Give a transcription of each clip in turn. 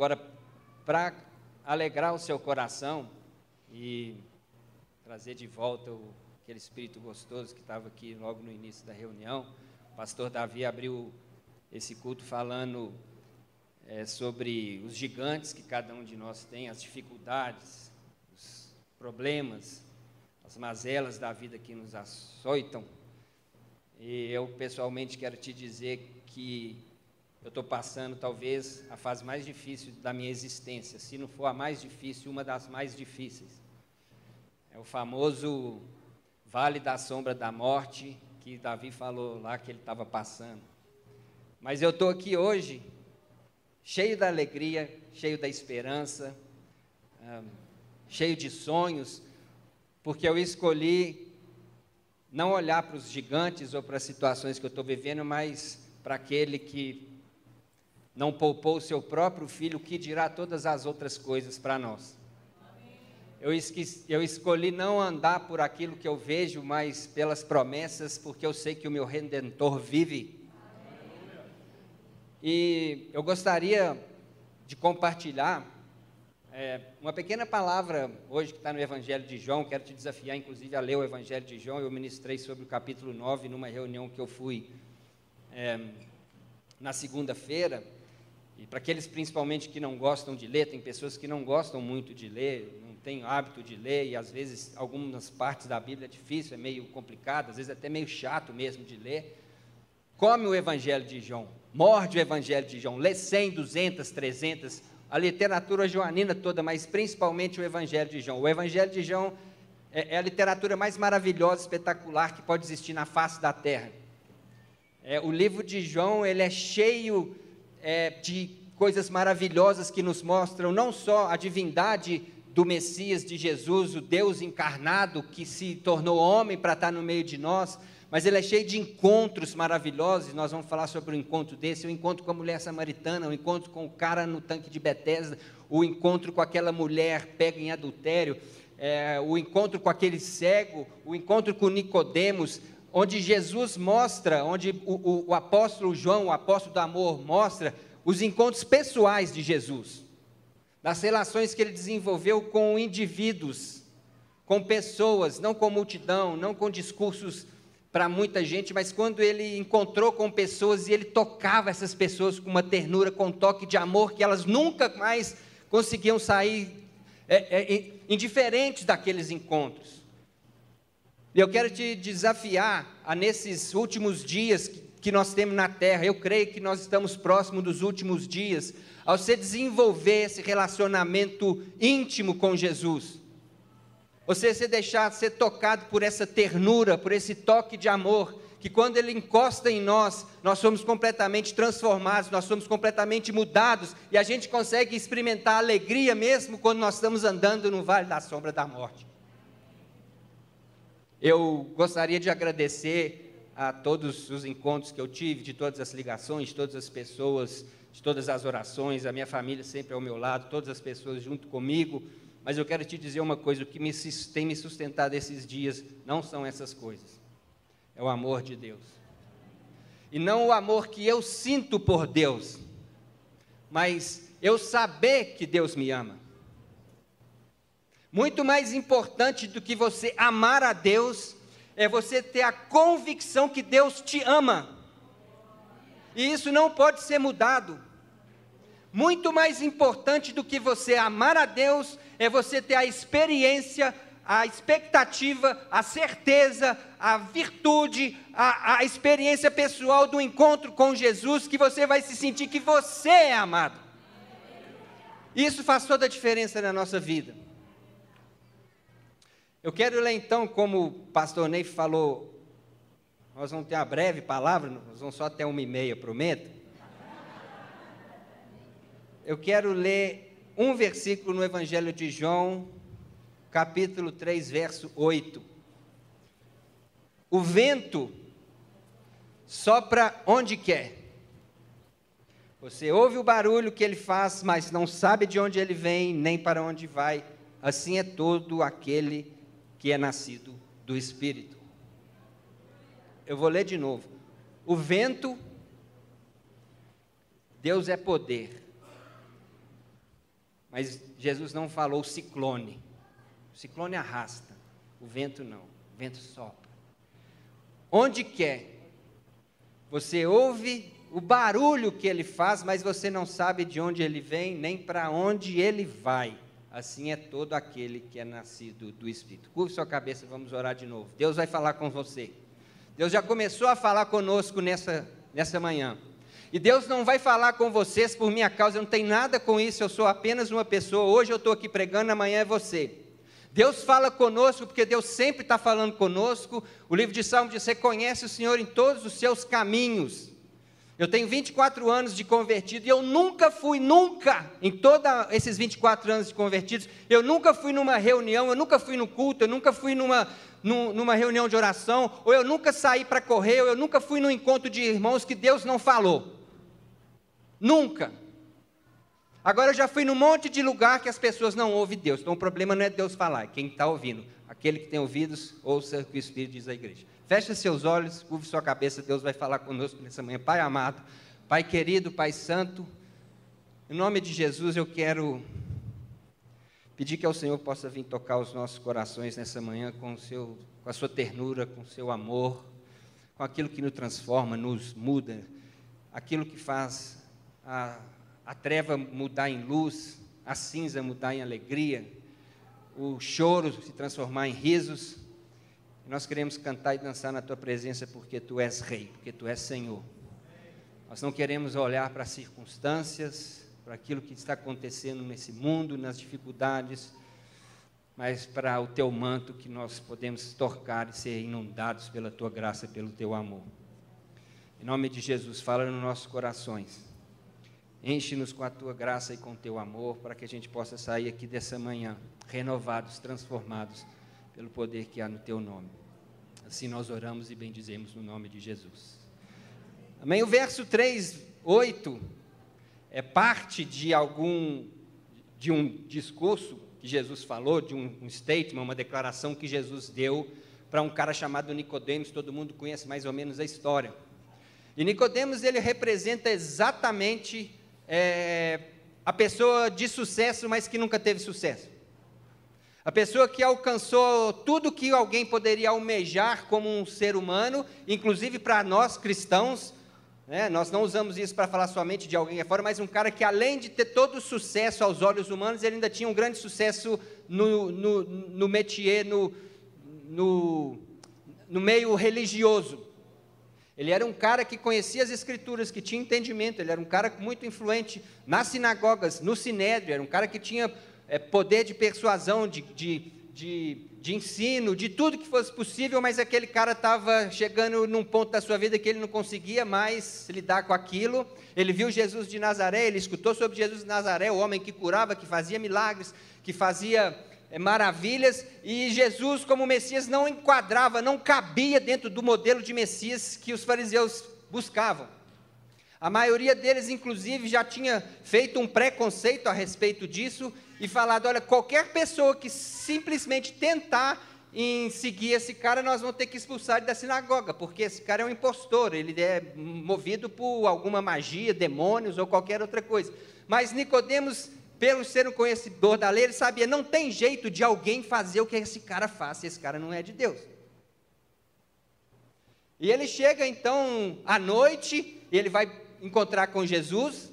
Agora, para alegrar o seu coração e trazer de volta o, aquele espírito gostoso que estava aqui logo no início da reunião, o pastor Davi abriu esse culto falando é, sobre os gigantes que cada um de nós tem, as dificuldades, os problemas, as mazelas da vida que nos açoitam. E eu pessoalmente quero te dizer que eu estou passando talvez a fase mais difícil da minha existência, se não for a mais difícil, uma das mais difíceis. É o famoso vale da sombra da morte que Davi falou lá que ele estava passando. Mas eu estou aqui hoje cheio da alegria, cheio da esperança, cheio de sonhos, porque eu escolhi não olhar para os gigantes ou para as situações que eu estou vivendo, mas para aquele que não poupou o seu próprio filho, que dirá todas as outras coisas para nós. Eu, esqueci, eu, escolhi não andar por aquilo que eu vejo, mas pelas promessas, porque eu sei que o meu redentor vive. E eu gostaria de compartilhar é, uma pequena palavra hoje que está no Evangelho de João. Quero te desafiar, inclusive, a ler o Evangelho de João. Eu ministrei sobre o capítulo 9 numa reunião que eu fui é, na segunda-feira. E para aqueles principalmente que não gostam de ler, tem pessoas que não gostam muito de ler, não têm hábito de ler, e às vezes algumas partes da Bíblia é difícil, é meio complicado, às vezes é até meio chato mesmo de ler. Come o Evangelho de João, morde o Evangelho de João, lê 100, 200, 300, a literatura joanina toda, mas principalmente o Evangelho de João. O Evangelho de João é, é a literatura mais maravilhosa, espetacular que pode existir na face da terra. É, o livro de João ele é cheio é, de coisas maravilhosas que nos mostram não só a divindade do Messias, de Jesus, o Deus encarnado que se tornou homem para estar no meio de nós, mas ele é cheio de encontros maravilhosos, nós vamos falar sobre o encontro desse, o encontro com a mulher samaritana, o encontro com o cara no tanque de Betesda, o encontro com aquela mulher pega em adultério, é, o encontro com aquele cego, o encontro com Nicodemos, onde Jesus mostra, onde o, o, o apóstolo João, o apóstolo do amor, mostra os encontros pessoais de Jesus, das relações que ele desenvolveu com indivíduos, com pessoas, não com multidão, não com discursos para muita gente, mas quando ele encontrou com pessoas e ele tocava essas pessoas com uma ternura, com um toque de amor, que elas nunca mais conseguiam sair é, é, indiferentes daqueles encontros. E eu quero te desafiar a nesses últimos dias que, nós temos na terra, eu creio que nós estamos próximos dos últimos dias, ao você desenvolver esse relacionamento íntimo com Jesus você se deixar ser tocado por essa ternura, por esse toque de amor, que quando ele encosta em nós, nós somos completamente transformados, nós somos completamente mudados e a gente consegue experimentar alegria mesmo quando nós estamos andando no vale da sombra da morte. Eu gostaria de agradecer a todos os encontros que eu tive, de todas as ligações, de todas as pessoas, de todas as orações, a minha família sempre ao meu lado, todas as pessoas junto comigo mas eu quero te dizer uma coisa: o que me, tem me sustentado esses dias não são essas coisas, é o amor de Deus. E não o amor que eu sinto por Deus, mas eu saber que Deus me ama. Muito mais importante do que você amar a Deus, é você ter a convicção que Deus te ama. E isso não pode ser mudado. Muito mais importante do que você amar a Deus é você ter a experiência, a expectativa, a certeza, a virtude, a, a experiência pessoal do encontro com Jesus, que você vai se sentir que você é amado. Isso faz toda a diferença na nossa vida. Eu quero ler então, como o pastor Ney falou, nós vamos ter uma breve palavra, nós vamos só até uma e meia, prometo. Eu quero ler um versículo no Evangelho de João, capítulo 3, verso 8. O vento sopra onde quer. Você ouve o barulho que ele faz, mas não sabe de onde ele vem, nem para onde vai. Assim é todo aquele que é nascido do Espírito. Eu vou ler de novo. O vento, Deus é poder. Mas Jesus não falou ciclone. O ciclone arrasta, o vento não, o vento sopra. Onde quer, você ouve o barulho que ele faz, mas você não sabe de onde ele vem, nem para onde ele vai. Assim é todo aquele que é nascido do Espírito. Curve sua cabeça, vamos orar de novo. Deus vai falar com você. Deus já começou a falar conosco nessa, nessa manhã. E Deus não vai falar com vocês por minha causa, eu não tenho nada com isso, eu sou apenas uma pessoa. Hoje eu estou aqui pregando, amanhã é você. Deus fala conosco porque Deus sempre está falando conosco. O livro de Salmos diz: Você conhece o Senhor em todos os seus caminhos. Eu tenho 24 anos de convertido e eu nunca fui, nunca, em todos esses 24 anos de convertidos, eu nunca fui numa reunião, eu nunca fui no culto, eu nunca fui numa, numa reunião de oração, ou eu nunca saí para correr, ou eu nunca fui num encontro de irmãos que Deus não falou. Nunca. Agora eu já fui num monte de lugar que as pessoas não ouvem Deus. Então o problema não é Deus falar, é quem está ouvindo. Aquele que tem ouvidos, ouça o que o Espírito diz à igreja. Feche seus olhos, curve sua cabeça, Deus vai falar conosco nessa manhã. Pai amado, Pai querido, Pai santo, em nome de Jesus eu quero pedir que o Senhor possa vir tocar os nossos corações nessa manhã com, seu, com a sua ternura, com o seu amor, com aquilo que nos transforma, nos muda, aquilo que faz a, a treva mudar em luz, a cinza mudar em alegria, o choro se transformar em risos. Nós queremos cantar e dançar na tua presença porque tu és rei, porque tu és Senhor. Nós não queremos olhar para as circunstâncias, para aquilo que está acontecendo nesse mundo, nas dificuldades, mas para o teu manto que nós podemos tocar e ser inundados pela tua graça, pelo teu amor. Em nome de Jesus, fala nos nossos corações. Enche-nos com a tua graça e com o teu amor, para que a gente possa sair aqui dessa manhã renovados, transformados pelo poder que há no teu nome. Assim nós oramos e bendizemos no nome de Jesus. Amém. O verso 3, 8 é parte de algum de um discurso que Jesus falou, de um, um statement, uma declaração que Jesus deu para um cara chamado Nicodemos, todo mundo conhece mais ou menos a história. E Nicodemos ele representa exatamente é, a pessoa de sucesso, mas que nunca teve sucesso. A pessoa que alcançou tudo que alguém poderia almejar como um ser humano, inclusive para nós cristãos, né? nós não usamos isso para falar somente de alguém fora, mas um cara que além de ter todo o sucesso aos olhos humanos, ele ainda tinha um grande sucesso no, no, no métier, no, no, no meio religioso. Ele era um cara que conhecia as escrituras, que tinha entendimento, ele era um cara muito influente nas sinagogas, no sinédrio, era um cara que tinha é, poder de persuasão, de, de, de, de, ensino, de tudo que fosse possível, mas aquele cara estava chegando num ponto da sua vida que ele não conseguia mais lidar com aquilo. Ele viu Jesus de Nazaré, ele escutou sobre Jesus de Nazaré, o homem que curava, que fazia milagres, que fazia maravilhas, e Jesus, como Messias, não enquadrava, não cabia dentro do modelo de Messias que os fariseus buscavam. A maioria deles, inclusive, já tinha feito um preconceito a respeito disso e falado: olha, qualquer pessoa que simplesmente tentar em seguir esse cara, nós vamos ter que expulsar ele da sinagoga, porque esse cara é um impostor, ele é movido por alguma magia, demônios ou qualquer outra coisa. Mas Nicodemos pelo ser um conhecedor da lei, ele sabia, não tem jeito de alguém fazer o que esse cara faz, esse cara não é de Deus. E ele chega então à noite, e ele vai encontrar com Jesus.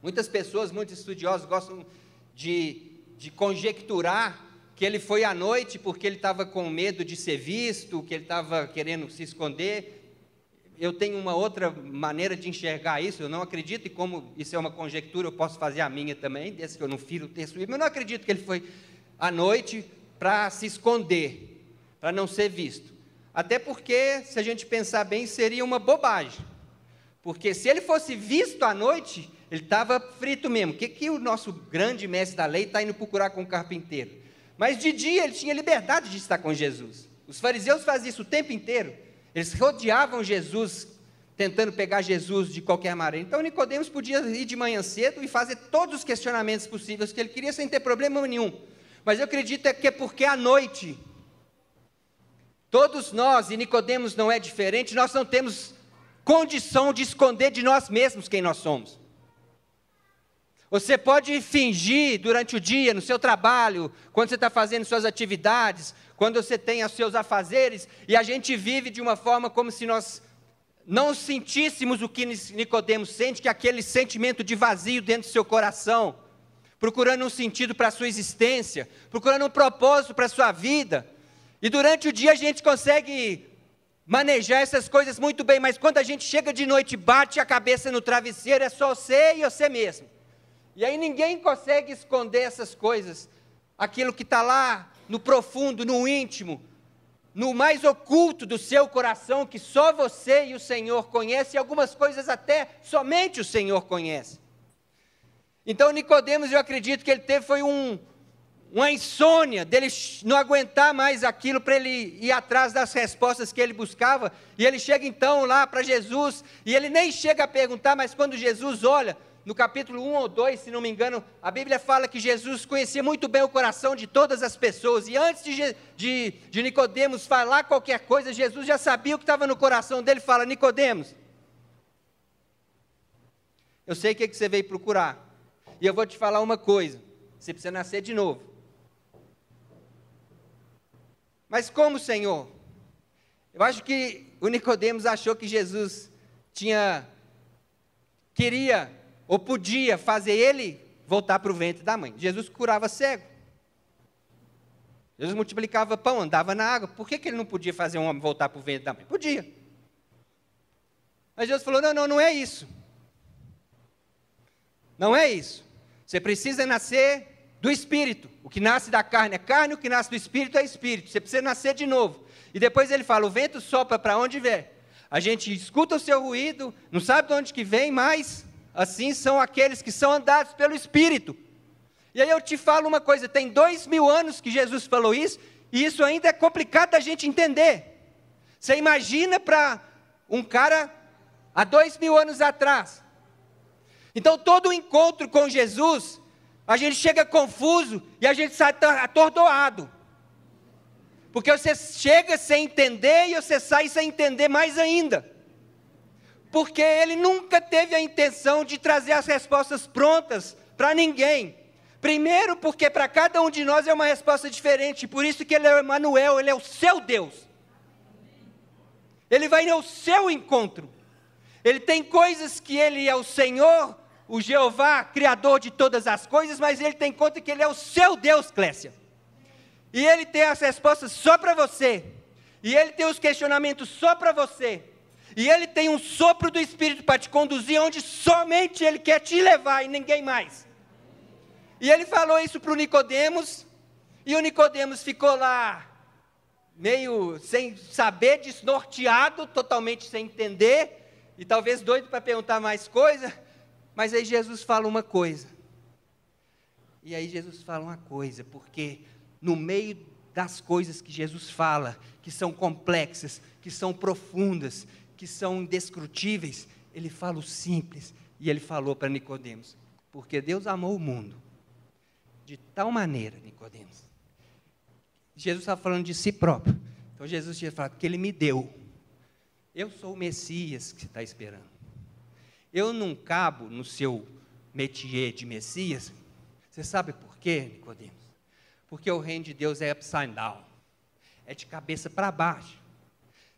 Muitas pessoas, muitos estudiosos gostam de, de conjecturar que ele foi à noite porque ele estava com medo de ser visto, que ele estava querendo se esconder eu tenho uma outra maneira de enxergar isso, eu não acredito, e como isso é uma conjectura, eu posso fazer a minha também, desde que eu não firo o texto, eu não acredito que ele foi à noite para se esconder, para não ser visto. Até porque, se a gente pensar bem, seria uma bobagem. Porque se ele fosse visto à noite, ele estava frito mesmo. O que, que o nosso grande mestre da lei está indo procurar com o carpinteiro? Mas de dia ele tinha liberdade de estar com Jesus. Os fariseus faziam isso o tempo inteiro. Eles rodeavam Jesus, tentando pegar Jesus de qualquer maneira. Então Nicodemos podia ir de manhã cedo e fazer todos os questionamentos possíveis que ele queria sem ter problema nenhum. Mas eu acredito que é porque à noite todos nós, e Nicodemos não é diferente, nós não temos condição de esconder de nós mesmos quem nós somos. Você pode fingir durante o dia, no seu trabalho, quando você está fazendo suas atividades, quando você tem os seus afazeres, e a gente vive de uma forma como se nós não sentíssemos o que Nicodemos sente, que é aquele sentimento de vazio dentro do seu coração, procurando um sentido para a sua existência, procurando um propósito para a sua vida. E durante o dia a gente consegue manejar essas coisas muito bem, mas quando a gente chega de noite, bate a cabeça no travesseiro, é só você e você mesmo. E aí ninguém consegue esconder essas coisas, aquilo que está lá no profundo, no íntimo, no mais oculto do seu coração, que só você e o Senhor conhecem, e algumas coisas até somente o Senhor conhece. Então Nicodemos, eu acredito que ele teve foi um, uma insônia dele não aguentar mais aquilo para ele ir atrás das respostas que ele buscava. E ele chega então lá para Jesus, e ele nem chega a perguntar, mas quando Jesus olha, no capítulo 1 ou 2, se não me engano, a Bíblia fala que Jesus conhecia muito bem o coração de todas as pessoas, e antes de, de, de Nicodemos falar qualquer coisa, Jesus já sabia o que estava no coração dele, fala, Nicodemos, eu sei o que, que você veio procurar, e eu vou te falar uma coisa, você precisa nascer de novo. Mas como, Senhor? Eu acho que o Nicodemos achou que Jesus tinha queria ou podia fazer ele voltar para o ventre da mãe. Jesus curava cego. Jesus multiplicava pão, andava na água. Por que, que ele não podia fazer um homem voltar para o ventre da mãe? Podia. Mas Jesus falou: não, não, não é isso. Não é isso. Você precisa nascer do espírito. O que nasce da carne é carne, o que nasce do espírito é espírito. Você precisa nascer de novo. E depois ele fala: o vento sopra para onde vier. A gente escuta o seu ruído, não sabe de onde que vem, mas assim são aqueles que são andados pelo espírito. E aí eu te falo uma coisa: tem dois mil anos que Jesus falou isso, e isso ainda é complicado da gente entender. Você imagina para um cara há dois mil anos atrás. Então todo encontro com Jesus a gente chega confuso e a gente sai atordoado. Porque você chega sem entender e você sai sem entender mais ainda. Porque ele nunca teve a intenção de trazer as respostas prontas para ninguém. Primeiro, porque para cada um de nós é uma resposta diferente, por isso que ele é o Emmanuel, ele é o seu Deus. Ele vai ao seu encontro. Ele tem coisas que ele é o Senhor, o Jeová, criador de todas as coisas, mas ele tem conta que ele é o seu Deus, Clécia. E ele tem as respostas só para você. E ele tem os questionamentos só para você. E ele tem um sopro do Espírito para te conduzir onde somente ele quer te levar e ninguém mais. E ele falou isso para o Nicodemos, e o Nicodemos ficou lá meio sem saber, desnorteado, totalmente sem entender, e talvez doido para perguntar mais coisa. Mas aí Jesus fala uma coisa. E aí Jesus fala uma coisa, porque no meio das coisas que Jesus fala, que são complexas, que são profundas, que são indescrutíveis, ele fala o simples. E ele falou para Nicodemos: porque Deus amou o mundo de tal maneira, Nicodemos. Jesus estava falando de si próprio. Então Jesus tinha falado que ele me deu. Eu sou o Messias que você está esperando. Eu não cabo no seu métier de Messias. Você sabe por quê, Nicodemos? Porque o reino de Deus é upside down. É de cabeça para baixo.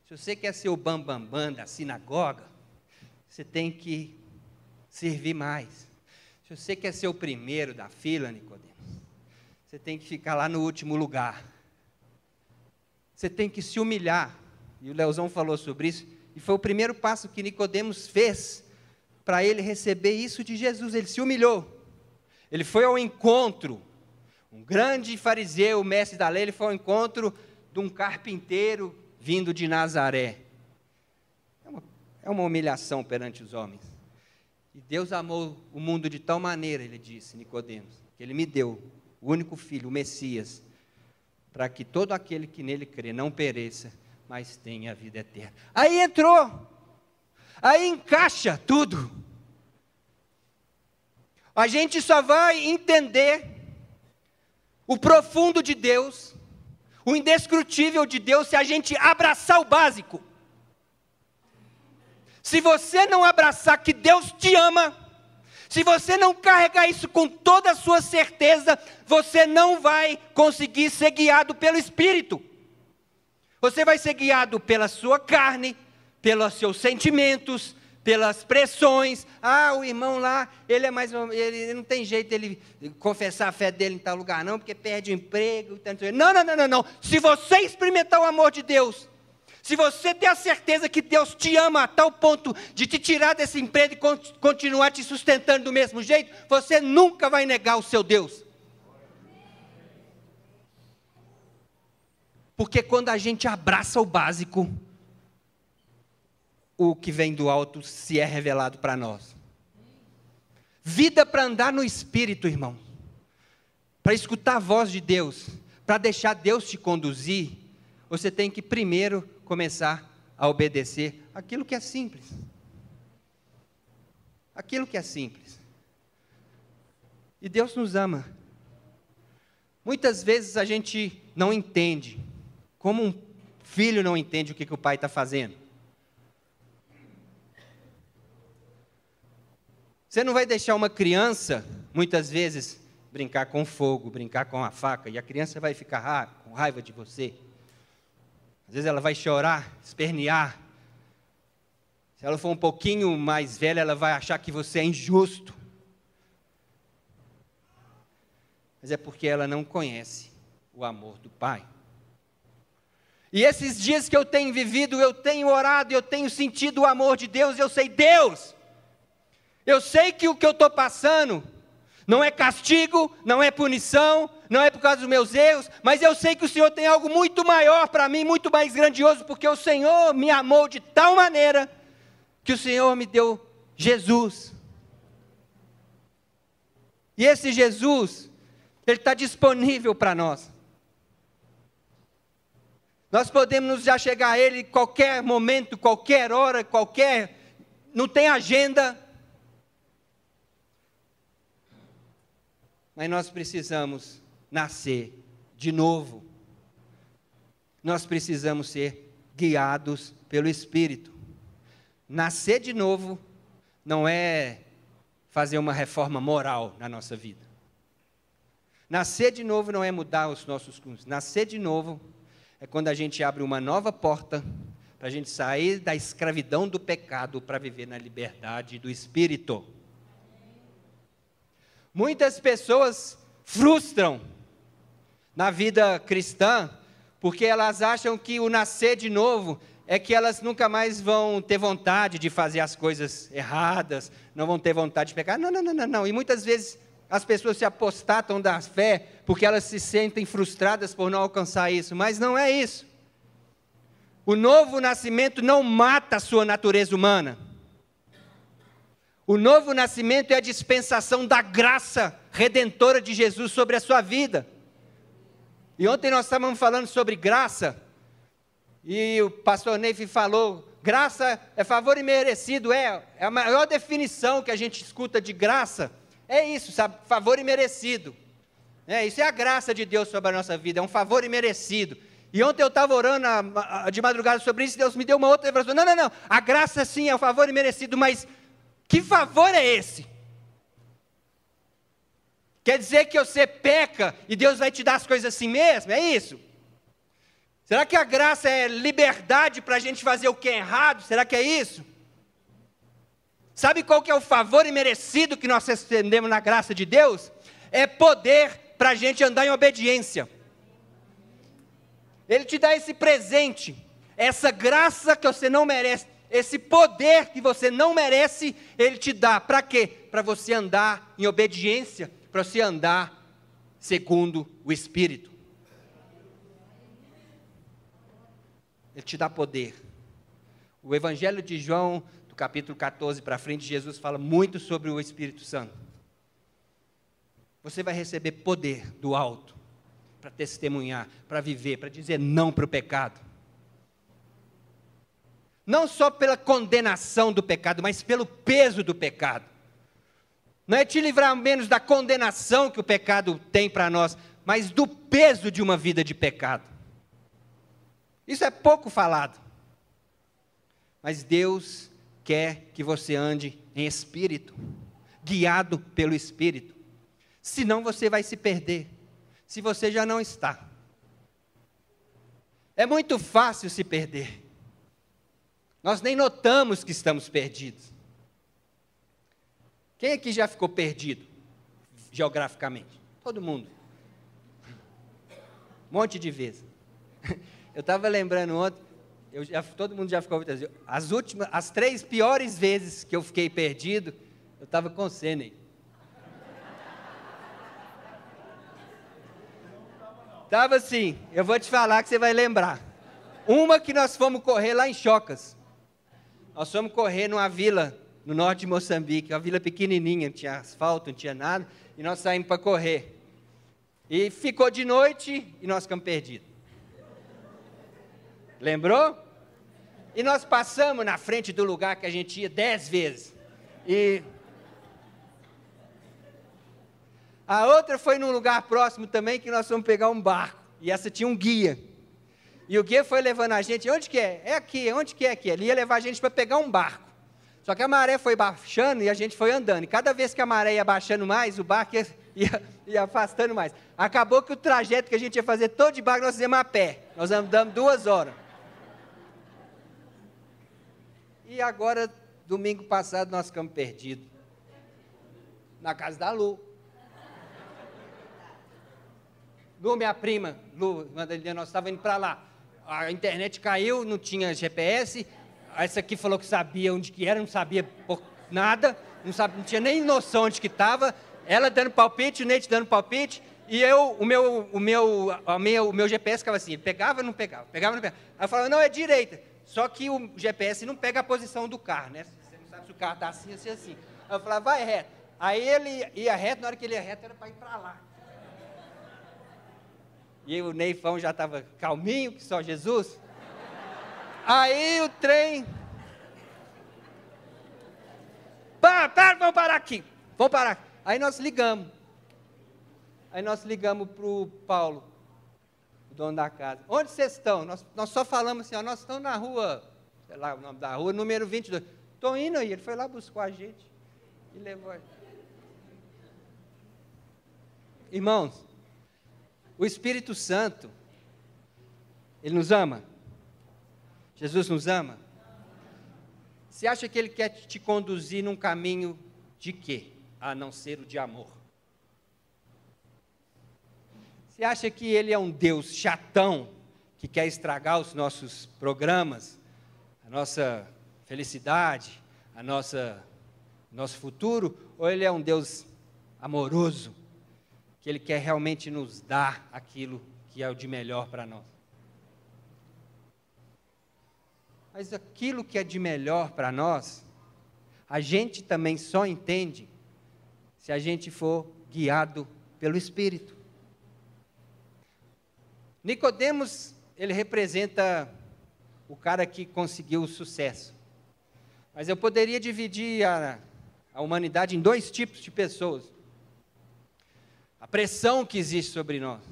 Se você quer ser o bambambam bam, bam da sinagoga, você tem que servir mais. Se você quer ser o primeiro da fila, Nicodemos, você tem que ficar lá no último lugar. Você tem que se humilhar. E o Leozão falou sobre isso. E foi o primeiro passo que Nicodemos fez para ele receber isso de Jesus. Ele se humilhou. Ele foi ao encontro. Um grande fariseu, mestre da lei, ele foi ao encontro de um carpinteiro vindo de Nazaré. É uma, é uma humilhação perante os homens. E Deus amou o mundo de tal maneira, ele disse, Nicodemos, que ele me deu o único filho, o Messias, para que todo aquele que nele crê não pereça, mas tenha a vida eterna. Aí entrou Aí encaixa tudo. A gente só vai entender o profundo de Deus, o indescrutível de Deus, se a gente abraçar o básico. Se você não abraçar que Deus te ama, Se você não carregar isso com toda a sua certeza, você não vai conseguir ser guiado pelo Espírito. Você vai ser guiado pela sua carne, pelos seus sentimentos, pelas pressões. Ah, o irmão lá, ele é mais. Ele não tem jeito ele confessar a fé dele em tal lugar, não, porque perde o emprego. Não, não, não, não, não. Se você experimentar o amor de Deus, se você ter a certeza que Deus te ama a tal ponto de te tirar desse emprego e continuar te sustentando do mesmo jeito, você nunca vai negar o seu Deus. Porque quando a gente abraça o básico, o que vem do alto se é revelado para nós. Vida para andar no espírito, irmão. Para escutar a voz de Deus, para deixar Deus te conduzir, você tem que primeiro começar a obedecer aquilo que é simples. Aquilo que é simples. E Deus nos ama. Muitas vezes a gente não entende, como um filho não entende o que, que o pai está fazendo. Você não vai deixar uma criança, muitas vezes, brincar com fogo, brincar com a faca, e a criança vai ficar com raiva de você. Às vezes ela vai chorar, espernear. Se ela for um pouquinho mais velha, ela vai achar que você é injusto. Mas é porque ela não conhece o amor do Pai. E esses dias que eu tenho vivido, eu tenho orado, eu tenho sentido o amor de Deus, eu sei, Deus, eu sei que o que eu estou passando não é castigo, não é punição, não é por causa dos meus erros, mas eu sei que o Senhor tem algo muito maior para mim, muito mais grandioso, porque o Senhor me amou de tal maneira que o Senhor me deu Jesus. E esse Jesus, ele está disponível para nós. Nós podemos já chegar a Ele qualquer momento, qualquer hora, qualquer. Não tem agenda. Mas nós precisamos nascer de novo. Nós precisamos ser guiados pelo Espírito. Nascer de novo não é fazer uma reforma moral na nossa vida. Nascer de novo não é mudar os nossos cursos. Nascer de novo é quando a gente abre uma nova porta para a gente sair da escravidão do pecado para viver na liberdade do Espírito. Muitas pessoas frustram na vida cristã porque elas acham que o nascer de novo é que elas nunca mais vão ter vontade de fazer as coisas erradas, não vão ter vontade de pecar. Não, não, não, não, não. E muitas vezes as pessoas se apostatam da fé porque elas se sentem frustradas por não alcançar isso, mas não é isso. O novo nascimento não mata a sua natureza humana. O novo nascimento é a dispensação da graça redentora de Jesus sobre a sua vida. E ontem nós estávamos falando sobre graça, e o pastor Neif falou: graça é favor imerecido, é, é a maior definição que a gente escuta de graça. É isso, sabe? Favor imerecido. É, isso é a graça de Deus sobre a nossa vida, é um favor imerecido. E ontem eu estava orando a, a, de madrugada sobre isso, e Deus me deu uma outra revelação. Não, não, não, a graça sim é o favor imerecido, mas que favor é esse? Quer dizer que você peca e Deus vai te dar as coisas assim mesmo? É isso? Será que a graça é liberdade para a gente fazer o que é errado? Será que é isso? Sabe qual que é o favor imerecido que nós recebemos na graça de Deus? É poder para a gente andar em obediência. Ele te dá esse presente, essa graça que você não merece esse poder que você não merece, Ele te dá. Para quê? Para você andar em obediência, para você andar segundo o Espírito. Ele te dá poder. O Evangelho de João, do capítulo 14 para frente, Jesus fala muito sobre o Espírito Santo. Você vai receber poder do alto para testemunhar, para viver, para dizer não para o pecado não só pela condenação do pecado, mas pelo peso do pecado. Não é te livrar menos da condenação que o pecado tem para nós, mas do peso de uma vida de pecado. Isso é pouco falado. Mas Deus quer que você ande em espírito. guiado pelo Espírito. Senão você vai se perder, se você já não está. É muito fácil se perder. Nós nem notamos que estamos perdidos. Quem aqui já ficou perdido geograficamente? Todo mundo. Um monte de vezes. Eu estava lembrando ontem, já, todo mundo já ficou as últimas, as três piores vezes que eu fiquei perdido, eu estava com o Senei. Estava assim, eu vou te falar que você vai lembrar. Uma que nós fomos correr lá em Chocas. Nós fomos correr numa vila no norte de Moçambique, uma vila pequenininha, não tinha asfalto, não tinha nada, e nós saímos para correr. E ficou de noite e nós ficamos perdidos. Lembrou? E nós passamos na frente do lugar que a gente ia dez vezes. E a outra foi num lugar próximo também que nós fomos pegar um barco. E essa tinha um guia. E o guia foi levando a gente, onde que é? É aqui, onde que é aqui? Ele ia levar a gente para pegar um barco. Só que a maré foi baixando e a gente foi andando. E cada vez que a maré ia baixando mais, o barco ia, ia, ia afastando mais. Acabou que o trajeto que a gente ia fazer todo de barco, nós fizemos a pé. Nós andamos duas horas. E agora, domingo passado, nós ficamos perdidos. Na casa da Lu. Lu, minha prima, Lu, nós estávamos indo para lá. A internet caiu, não tinha GPS. Essa aqui falou que sabia onde que era, não sabia nada, não, sabia, não tinha nem noção onde que estava. Ela dando palpite, o Neite dando palpite. E eu, o meu, o meu, o meu, o meu GPS ficava assim, pegava não pegava, pegava não pegava. Aí eu falava, não, é direita. Só que o GPS não pega a posição do carro, né? Você não sabe se o carro está assim, assim, assim. Aí eu falava, vai reto. Aí ele ia reto, na hora que ele ia reto era para ir para lá. E o Neifão já estava calminho, que só Jesus. Aí o trem. Para, para, vamos parar aqui. Vamos parar. Aí nós ligamos. Aí nós ligamos para o Paulo dono da casa. Onde vocês estão? Nós, nós só falamos assim, ó, nós estamos na rua, sei lá o nome da rua, número 22. Estou indo aí. Ele foi lá buscar a gente e levou. Irmãos, o Espírito Santo, ele nos ama? Jesus nos ama? Você acha que ele quer te conduzir num caminho de quê? A não ser o de amor. Você acha que ele é um Deus chatão que quer estragar os nossos programas, a nossa felicidade, a nossa nosso futuro, ou ele é um Deus amoroso que ele quer realmente nos dar aquilo que é o de melhor para nós? Mas aquilo que é de melhor para nós, a gente também só entende se a gente for guiado pelo Espírito. Nicodemos, ele representa o cara que conseguiu o sucesso. Mas eu poderia dividir a, a humanidade em dois tipos de pessoas. A pressão que existe sobre nós.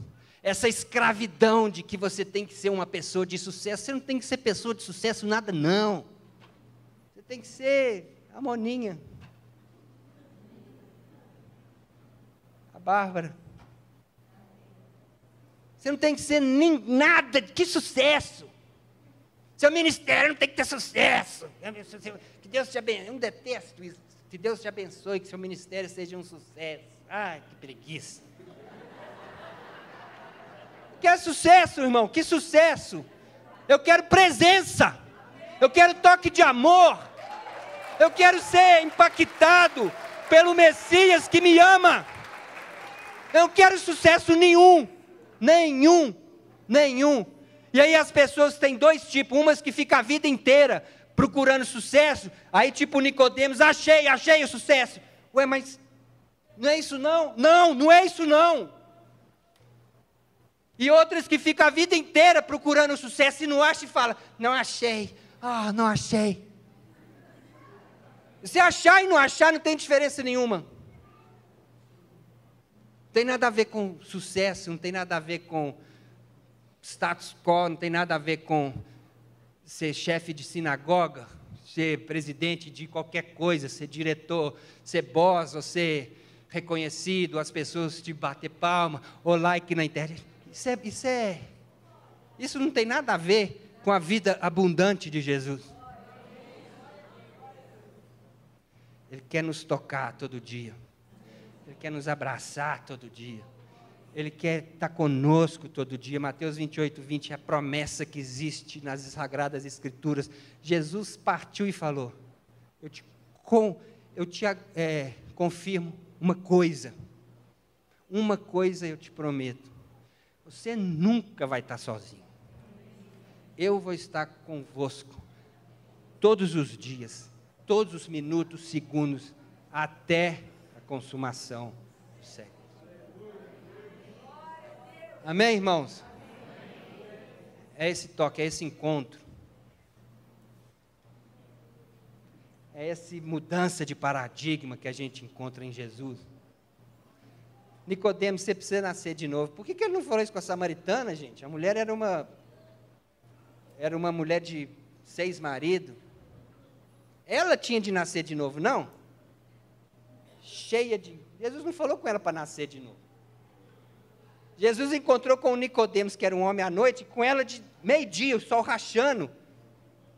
Essa escravidão de que você tem que ser uma pessoa de sucesso. Você não tem que ser pessoa de sucesso nada, não. Você tem que ser a Moninha. A Bárbara. Você não tem que ser nem nada, que sucesso. Seu ministério não tem que ter sucesso. Que Deus te abençoe. Eu detesto isso. Que Deus te abençoe, que seu ministério seja um sucesso. Ai, que preguiça. Quer sucesso, irmão? Que sucesso. Eu quero presença. Eu quero toque de amor. Eu quero ser impactado pelo Messias que me ama. Eu não quero sucesso nenhum. Nenhum, nenhum. E aí as pessoas têm dois tipos, umas que ficam a vida inteira procurando sucesso, aí tipo Nicodemos, achei, achei o sucesso. Ué, mas não é isso não? Não, não é isso não. E outras que ficam a vida inteira procurando sucesso e não acham e falam, não achei, ah, oh, não achei. Se achar e não achar não tem diferença nenhuma tem nada a ver com sucesso, não tem nada a ver com status quo, não tem nada a ver com ser chefe de sinagoga, ser presidente de qualquer coisa, ser diretor, ser boss, ou ser reconhecido, as pessoas te bater palma, ou like na internet. Isso é, isso é. Isso não tem nada a ver com a vida abundante de Jesus. Ele quer nos tocar todo dia. Ele quer nos abraçar todo dia. Ele quer estar conosco todo dia. Mateus 28, 20 é a promessa que existe nas Sagradas Escrituras. Jesus partiu e falou: Eu te, com, eu te é, confirmo uma coisa. Uma coisa eu te prometo. Você nunca vai estar sozinho. Eu vou estar convosco todos os dias, todos os minutos, segundos, até a consumação do século. Amém, irmãos? É esse toque, é esse encontro. É essa mudança de paradigma que a gente encontra em Jesus. Nicodemos, você precisa nascer de novo. Por que, que ele não falou isso com a samaritana, gente? A mulher era uma era uma mulher de seis maridos. Ela tinha de nascer de novo, não? Cheia de. Jesus não falou com ela para nascer de novo. Jesus encontrou com o Nicodemos, que era um homem à noite, com ela de meio-dia, o sol rachando.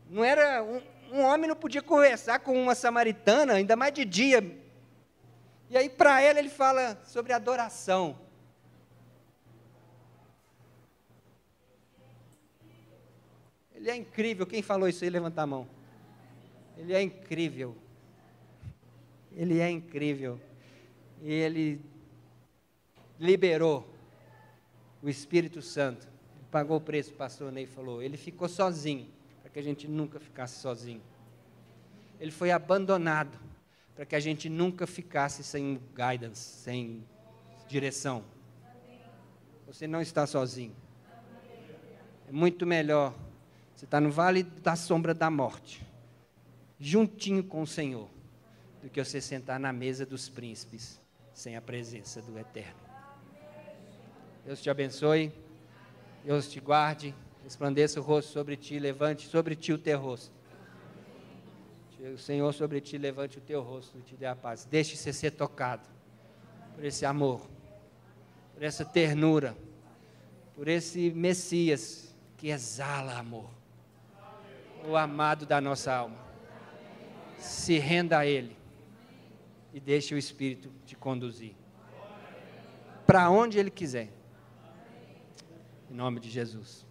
Não era um, um homem não podia conversar com uma samaritana, ainda mais de dia. E aí, para ela, ele fala sobre adoração. Ele é incrível. Quem falou isso aí, levanta a mão. Ele é incrível. Ele é incrível. E ele liberou o Espírito Santo. Pagou o preço, o pastor Ney falou. Ele ficou sozinho que a gente nunca ficasse sozinho. Ele foi abandonado para que a gente nunca ficasse sem guidance, sem direção. Você não está sozinho. É muito melhor você estar no vale da sombra da morte, juntinho com o Senhor, do que você sentar na mesa dos príncipes sem a presença do Eterno. Deus te abençoe. Deus te guarde resplandeça o rosto sobre ti, levante sobre ti o teu rosto. O Senhor sobre ti levante o teu rosto e te dê a paz. Deixe-se ser tocado por esse amor, por essa ternura, por esse Messias que exala amor, o amado da nossa alma. Se renda a Ele e deixe o Espírito te conduzir para onde Ele quiser. Em nome de Jesus.